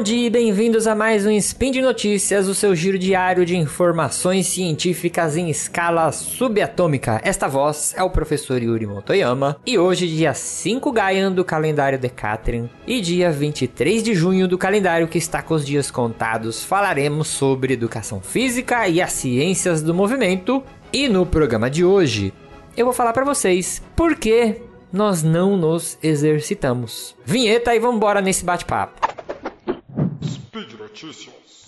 bom dia e bem-vindos a mais um Spin de Notícias, o seu giro diário de informações científicas em escala subatômica. Esta voz é o professor Yuri Motoyama e hoje, dia 5 Gaian do calendário Decatrian e dia 23 de junho do calendário que está com os dias contados, falaremos sobre educação física e as ciências do movimento. E no programa de hoje, eu vou falar para vocês por que nós não nos exercitamos. Vinheta e vamos embora nesse bate-papo. Notícias.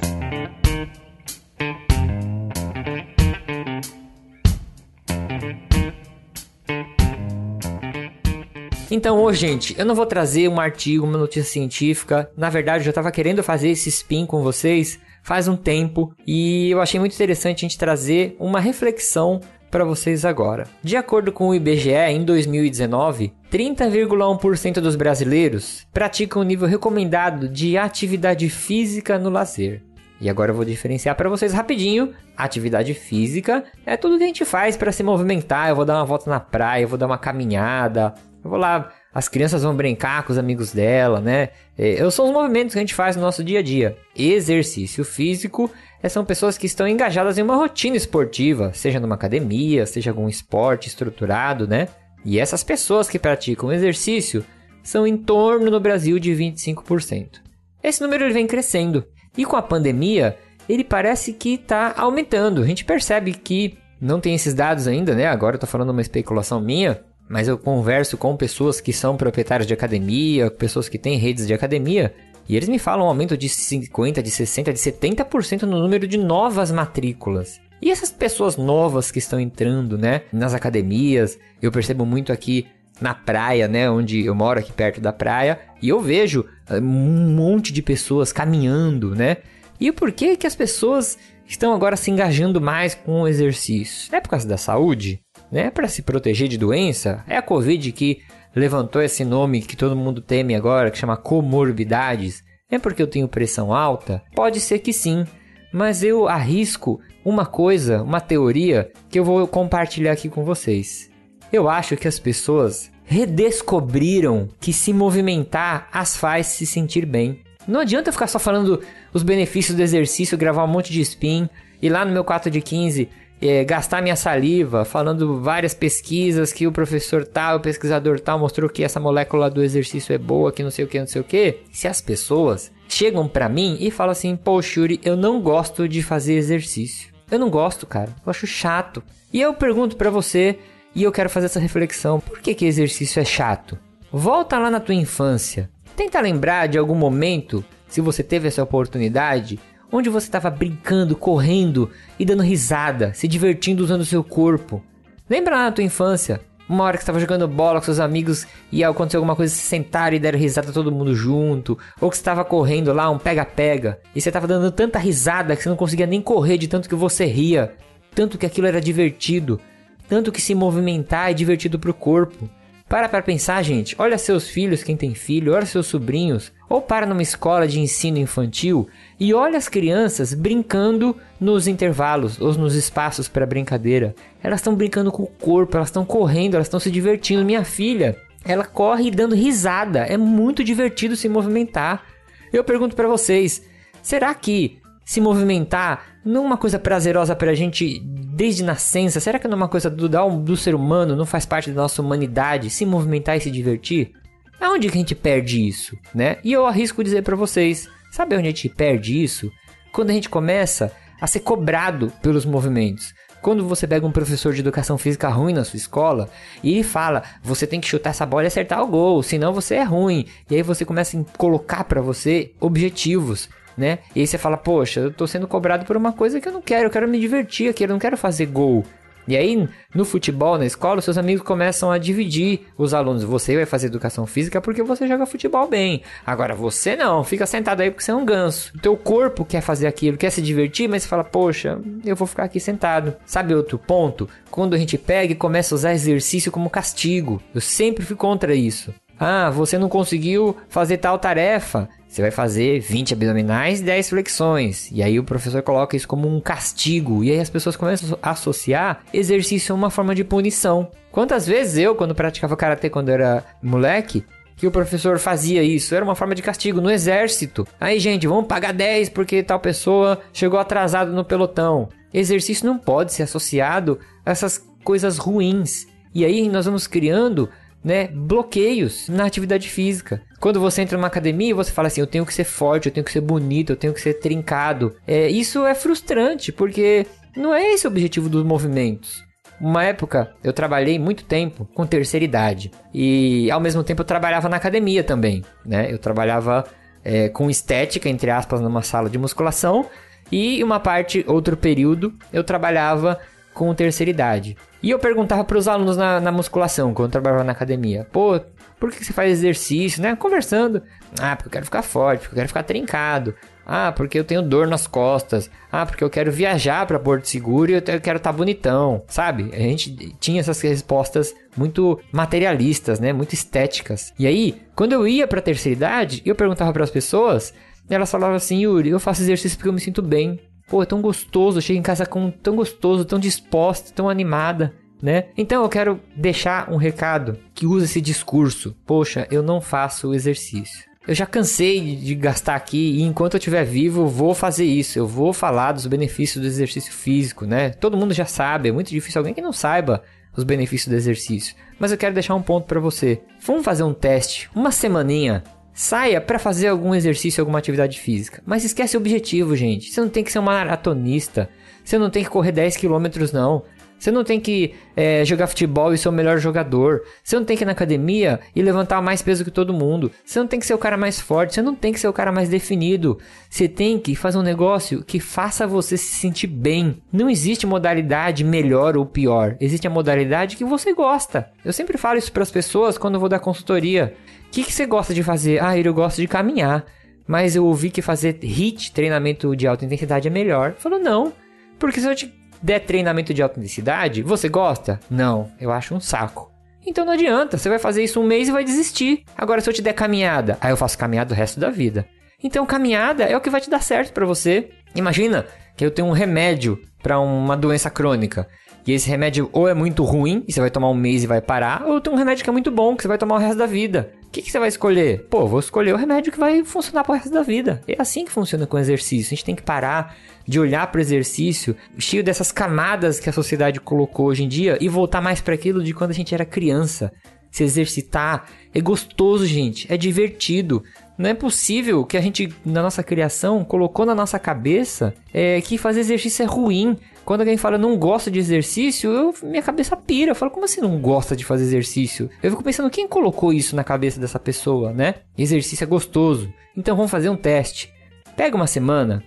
Então, hoje, gente, eu não vou trazer um artigo, uma notícia científica. Na verdade, eu já estava querendo fazer esse spin com vocês faz um tempo e eu achei muito interessante a gente trazer uma reflexão para vocês agora. De acordo com o IBGE, em 2019, 30,1% dos brasileiros praticam o nível recomendado de atividade física no lazer. E agora eu vou diferenciar para vocês rapidinho. Atividade física é tudo que a gente faz para se movimentar. Eu vou dar uma volta na praia, eu vou dar uma caminhada, eu vou lá as crianças vão brincar com os amigos dela, né? É, são os movimentos que a gente faz no nosso dia a dia. Exercício físico é, são pessoas que estão engajadas em uma rotina esportiva, seja numa academia, seja algum esporte estruturado, né? E essas pessoas que praticam exercício são em torno no Brasil de 25%. Esse número ele vem crescendo. E com a pandemia, ele parece que está aumentando. A gente percebe que não tem esses dados ainda, né? Agora eu tô falando uma especulação minha, mas eu converso com pessoas que são proprietários de academia, pessoas que têm redes de academia, e eles me falam um aumento de 50, de 60, de 70% no número de novas matrículas. E essas pessoas novas que estão entrando, né, nas academias, eu percebo muito aqui na praia, né, onde eu moro aqui perto da praia, e eu vejo eh, um monte de pessoas caminhando, né? E por que que as pessoas estão agora se engajando mais com o exercício? É por causa da saúde? Né? Para se proteger de doença? É a Covid que levantou esse nome que todo mundo teme agora, que chama comorbidades, é porque eu tenho pressão alta? Pode ser que sim, mas eu arrisco uma coisa, uma teoria que eu vou compartilhar aqui com vocês. Eu acho que as pessoas redescobriram que se movimentar as faz se sentir bem. Não adianta ficar só falando os benefícios do exercício, gravar um monte de spin e lá no meu 4 de 15 é, gastar minha saliva falando várias pesquisas que o professor tal, o pesquisador tal mostrou que essa molécula do exercício é boa, que não sei o que, não sei o que. Se as pessoas chegam para mim e falam assim, pô, Shuri, eu não gosto de fazer exercício. Eu não gosto, cara. Eu acho chato. E eu pergunto para você, e eu quero fazer essa reflexão, por que que exercício é chato? Volta lá na tua infância. Tenta lembrar de algum momento, se você teve essa oportunidade, onde você estava brincando, correndo e dando risada, se divertindo usando o seu corpo. Lembra lá na tua infância? Uma hora que estava jogando bola com seus amigos e aconteceu alguma coisa, se sentaram e deram risada todo mundo junto, ou que você estava correndo lá, um pega-pega, e você estava dando tanta risada que você não conseguia nem correr de tanto que você ria, tanto que aquilo era divertido, tanto que se movimentar é divertido para o corpo. Para para pensar, gente. Olha seus filhos, quem tem filho, olha seus sobrinhos, ou para numa escola de ensino infantil e olha as crianças brincando nos intervalos ou nos espaços para brincadeira. Elas estão brincando com o corpo, elas estão correndo, elas estão se divertindo. Minha filha, ela corre dando risada. É muito divertido se movimentar. Eu pergunto para vocês, será que se movimentar não é uma coisa prazerosa para a gente desde nascença? Será que não é uma coisa do, do ser humano, não faz parte da nossa humanidade se movimentar e se divertir? Aonde que a gente perde isso, né? E eu arrisco dizer para vocês, sabe onde a gente perde isso? Quando a gente começa a ser cobrado pelos movimentos. Quando você pega um professor de educação física ruim na sua escola e ele fala, você tem que chutar essa bola e acertar o gol, senão você é ruim. E aí você começa a colocar para você objetivos né? E aí você fala, poxa, eu tô sendo cobrado por uma coisa que eu não quero, eu quero me divertir aqui, eu não quero fazer gol. E aí, no futebol, na escola, seus amigos começam a dividir os alunos. Você vai fazer educação física porque você joga futebol bem. Agora, você não, fica sentado aí porque você é um ganso. O teu corpo quer fazer aquilo, quer se divertir, mas você fala, poxa, eu vou ficar aqui sentado. Sabe outro ponto? Quando a gente pega e começa a usar exercício como castigo. Eu sempre fui contra isso. Ah, você não conseguiu fazer tal tarefa. Você vai fazer 20 abdominais e 10 flexões. E aí o professor coloca isso como um castigo. E aí as pessoas começam a associar exercício a uma forma de punição. Quantas vezes eu, quando praticava karatê quando era moleque, que o professor fazia isso. Era uma forma de castigo no exército. Aí, gente, vamos pagar 10 porque tal pessoa chegou atrasado no pelotão. Exercício não pode ser associado a essas coisas ruins. E aí nós vamos criando né, bloqueios na atividade física. Quando você entra numa academia, você fala assim: eu tenho que ser forte, eu tenho que ser bonito, eu tenho que ser trincado. É, isso é frustrante, porque não é esse o objetivo dos movimentos. Uma época eu trabalhei muito tempo com terceira idade e ao mesmo tempo eu trabalhava na academia também, né? Eu trabalhava é, com estética, entre aspas, numa sala de musculação e uma parte, outro período, eu trabalhava com terceira idade. E eu perguntava para os alunos na, na, musculação, quando eu trabalhava na academia: pô, por que você faz exercício, né? Conversando. Ah, porque eu quero ficar forte, porque eu quero ficar trincado. Ah, porque eu tenho dor nas costas. Ah, porque eu quero viajar para Porto Seguro e eu quero estar tá bonitão, sabe? A gente tinha essas respostas muito materialistas, né? Muito estéticas. E aí, quando eu ia para a terceira idade, eu perguntava para as pessoas, elas falavam assim: Yuri, eu faço exercício porque eu me sinto bem. Pô, é tão gostoso, eu chego em casa com tão gostoso, tão disposta, tão animada, né? Então eu quero deixar um recado que usa esse discurso. Poxa, eu não faço exercício. Eu já cansei de gastar aqui e enquanto eu estiver vivo, vou fazer isso. Eu vou falar dos benefícios do exercício físico, né? Todo mundo já sabe, é muito difícil alguém que não saiba os benefícios do exercício. Mas eu quero deixar um ponto para você. Vamos fazer um teste, uma semaninha Saia para fazer algum exercício, alguma atividade física. Mas esquece o objetivo, gente. Você não tem que ser um maratonista. Você não tem que correr 10 quilômetros, não. Você não tem que é, jogar futebol e ser o melhor jogador. Você não tem que ir na academia e levantar mais peso que todo mundo. Você não tem que ser o cara mais forte. Você não tem que ser o cara mais definido. Você tem que fazer um negócio que faça você se sentir bem. Não existe modalidade melhor ou pior. Existe a modalidade que você gosta. Eu sempre falo isso para as pessoas quando eu vou dar consultoria que, que você gosta de fazer? Ah, eu gosto de caminhar. Mas eu ouvi que fazer HIIT, treinamento de alta intensidade, é melhor. Falou, não. Porque se eu te der treinamento de alta intensidade, você gosta? Não, eu acho um saco. Então não adianta, você vai fazer isso um mês e vai desistir. Agora, se eu te der caminhada, aí eu faço caminhada o resto da vida. Então, caminhada é o que vai te dar certo para você. Imagina que eu tenho um remédio para uma doença crônica. E esse remédio ou é muito ruim, e você vai tomar um mês e vai parar, ou tem um remédio que é muito bom, que você vai tomar o resto da vida. O que, que você vai escolher? Pô, vou escolher o remédio que vai funcionar pro resto da vida. É assim que funciona com exercício. A gente tem que parar de olhar para o exercício cheio dessas camadas que a sociedade colocou hoje em dia e voltar mais para aquilo de quando a gente era criança. Se exercitar é gostoso, gente, é divertido. Não é possível que a gente, na nossa criação, colocou na nossa cabeça é, que fazer exercício é ruim. Quando alguém fala não gosta de exercício, eu, minha cabeça pira. Eu falo, como assim não gosta de fazer exercício? Eu fico pensando, quem colocou isso na cabeça dessa pessoa, né? Exercício é gostoso. Então vamos fazer um teste. Pega uma semana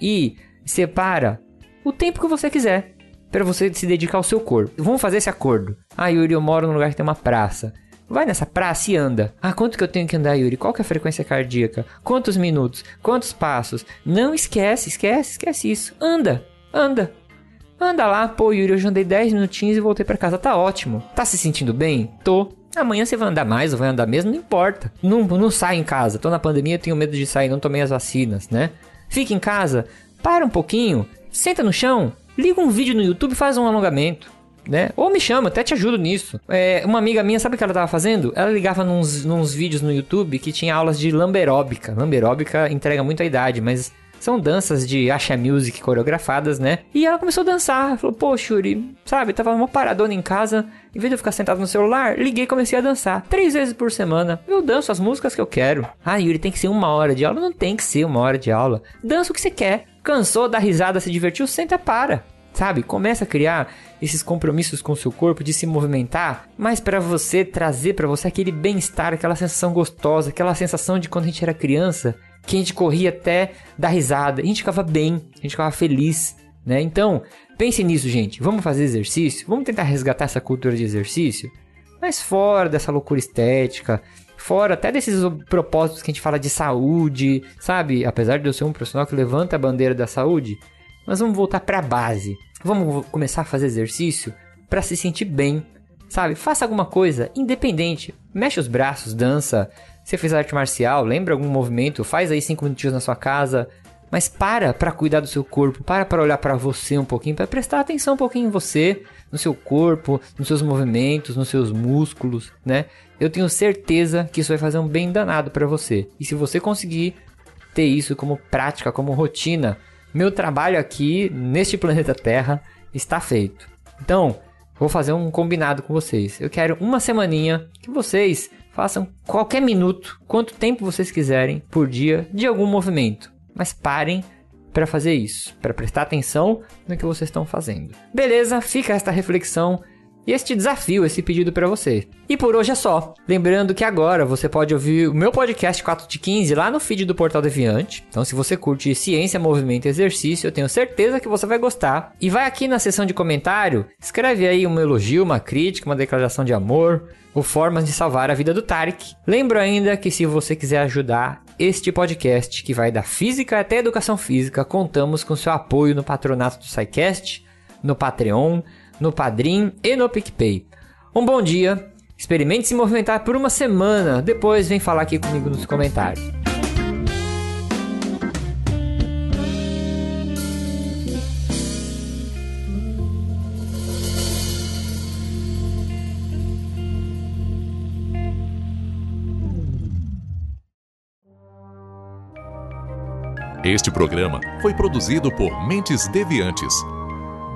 e separa o tempo que você quiser para você se dedicar ao seu corpo. Vamos fazer esse acordo. Ah, Yuri, eu moro num lugar que tem uma praça. Vai nessa praça e anda. Ah, quanto que eu tenho que andar, Yuri? Qual que é a frequência cardíaca? Quantos minutos? Quantos passos? Não esquece, esquece, esquece isso. Anda, anda. Anda lá, pô, Yuri, eu já andei 10 minutinhos e voltei para casa. Tá ótimo. Tá se sentindo bem? Tô. Amanhã você vai andar mais ou vai andar mesmo, não importa. Não, não sai em casa. Tô na pandemia, tenho medo de sair, não tomei as vacinas, né? Fica em casa, para um pouquinho, senta no chão, liga um vídeo no YouTube e faz um alongamento. Né? Ou me chama, até te ajudo nisso. É, uma amiga minha, sabe o que ela tava fazendo? Ela ligava nos, nos vídeos no YouTube que tinha aulas de lamberóbica. Lamberóbica entrega muito a idade, mas são danças de Asha Music coreografadas, né? E ela começou a dançar. Falou, pô, Shuri, sabe? Tava uma paradona em casa. Em vez de eu ficar sentado no celular, liguei e comecei a dançar. Três vezes por semana. Eu danço as músicas que eu quero. Ah, Yuri, tem que ser uma hora de aula? Não tem que ser uma hora de aula. Dança o que você quer. Cansou da risada, se divertiu? Senta para. Sabe? Começa a criar esses compromissos com o seu corpo de se movimentar, mas para você trazer para você aquele bem-estar, aquela sensação gostosa, aquela sensação de quando a gente era criança, que a gente corria até dar risada, a gente ficava bem, a gente ficava feliz, né? Então, pense nisso, gente. Vamos fazer exercício? Vamos tentar resgatar essa cultura de exercício? Mas fora dessa loucura estética, fora até desses propósitos que a gente fala de saúde, sabe? Apesar de eu ser um profissional que levanta a bandeira da saúde, mas vamos voltar para a base. Vamos começar a fazer exercício para se sentir bem, sabe? Faça alguma coisa independente. Mexe os braços, dança, você fez arte marcial, lembra algum movimento? Faz aí cinco minutinhos na sua casa. Mas para para cuidar do seu corpo, para para olhar para você um pouquinho, para prestar atenção um pouquinho em você, no seu corpo, nos seus movimentos, nos seus músculos, né? Eu tenho certeza que isso vai fazer um bem danado para você. E se você conseguir ter isso como prática, como rotina, meu trabalho aqui neste planeta Terra está feito. Então, vou fazer um combinado com vocês. Eu quero uma semaninha que vocês façam qualquer minuto, quanto tempo vocês quiserem por dia de algum movimento. Mas parem para fazer isso, para prestar atenção no que vocês estão fazendo. Beleza? Fica esta reflexão este desafio, esse pedido para você. E por hoje é só. Lembrando que agora você pode ouvir o meu podcast 4 de 15 lá no feed do Portal Deviante. Então, se você curte ciência, movimento e exercício, eu tenho certeza que você vai gostar. E vai aqui na seção de comentário, escreve aí um elogio, uma crítica, uma declaração de amor, ou formas de salvar a vida do Tarek. Lembro ainda que se você quiser ajudar este podcast, que vai da física até educação física, contamos com seu apoio no patronato do SciCast, no Patreon, no Padrim e no PicPay. Um bom dia, experimente se movimentar por uma semana, depois vem falar aqui comigo nos comentários. Este programa foi produzido por Mentes Deviantes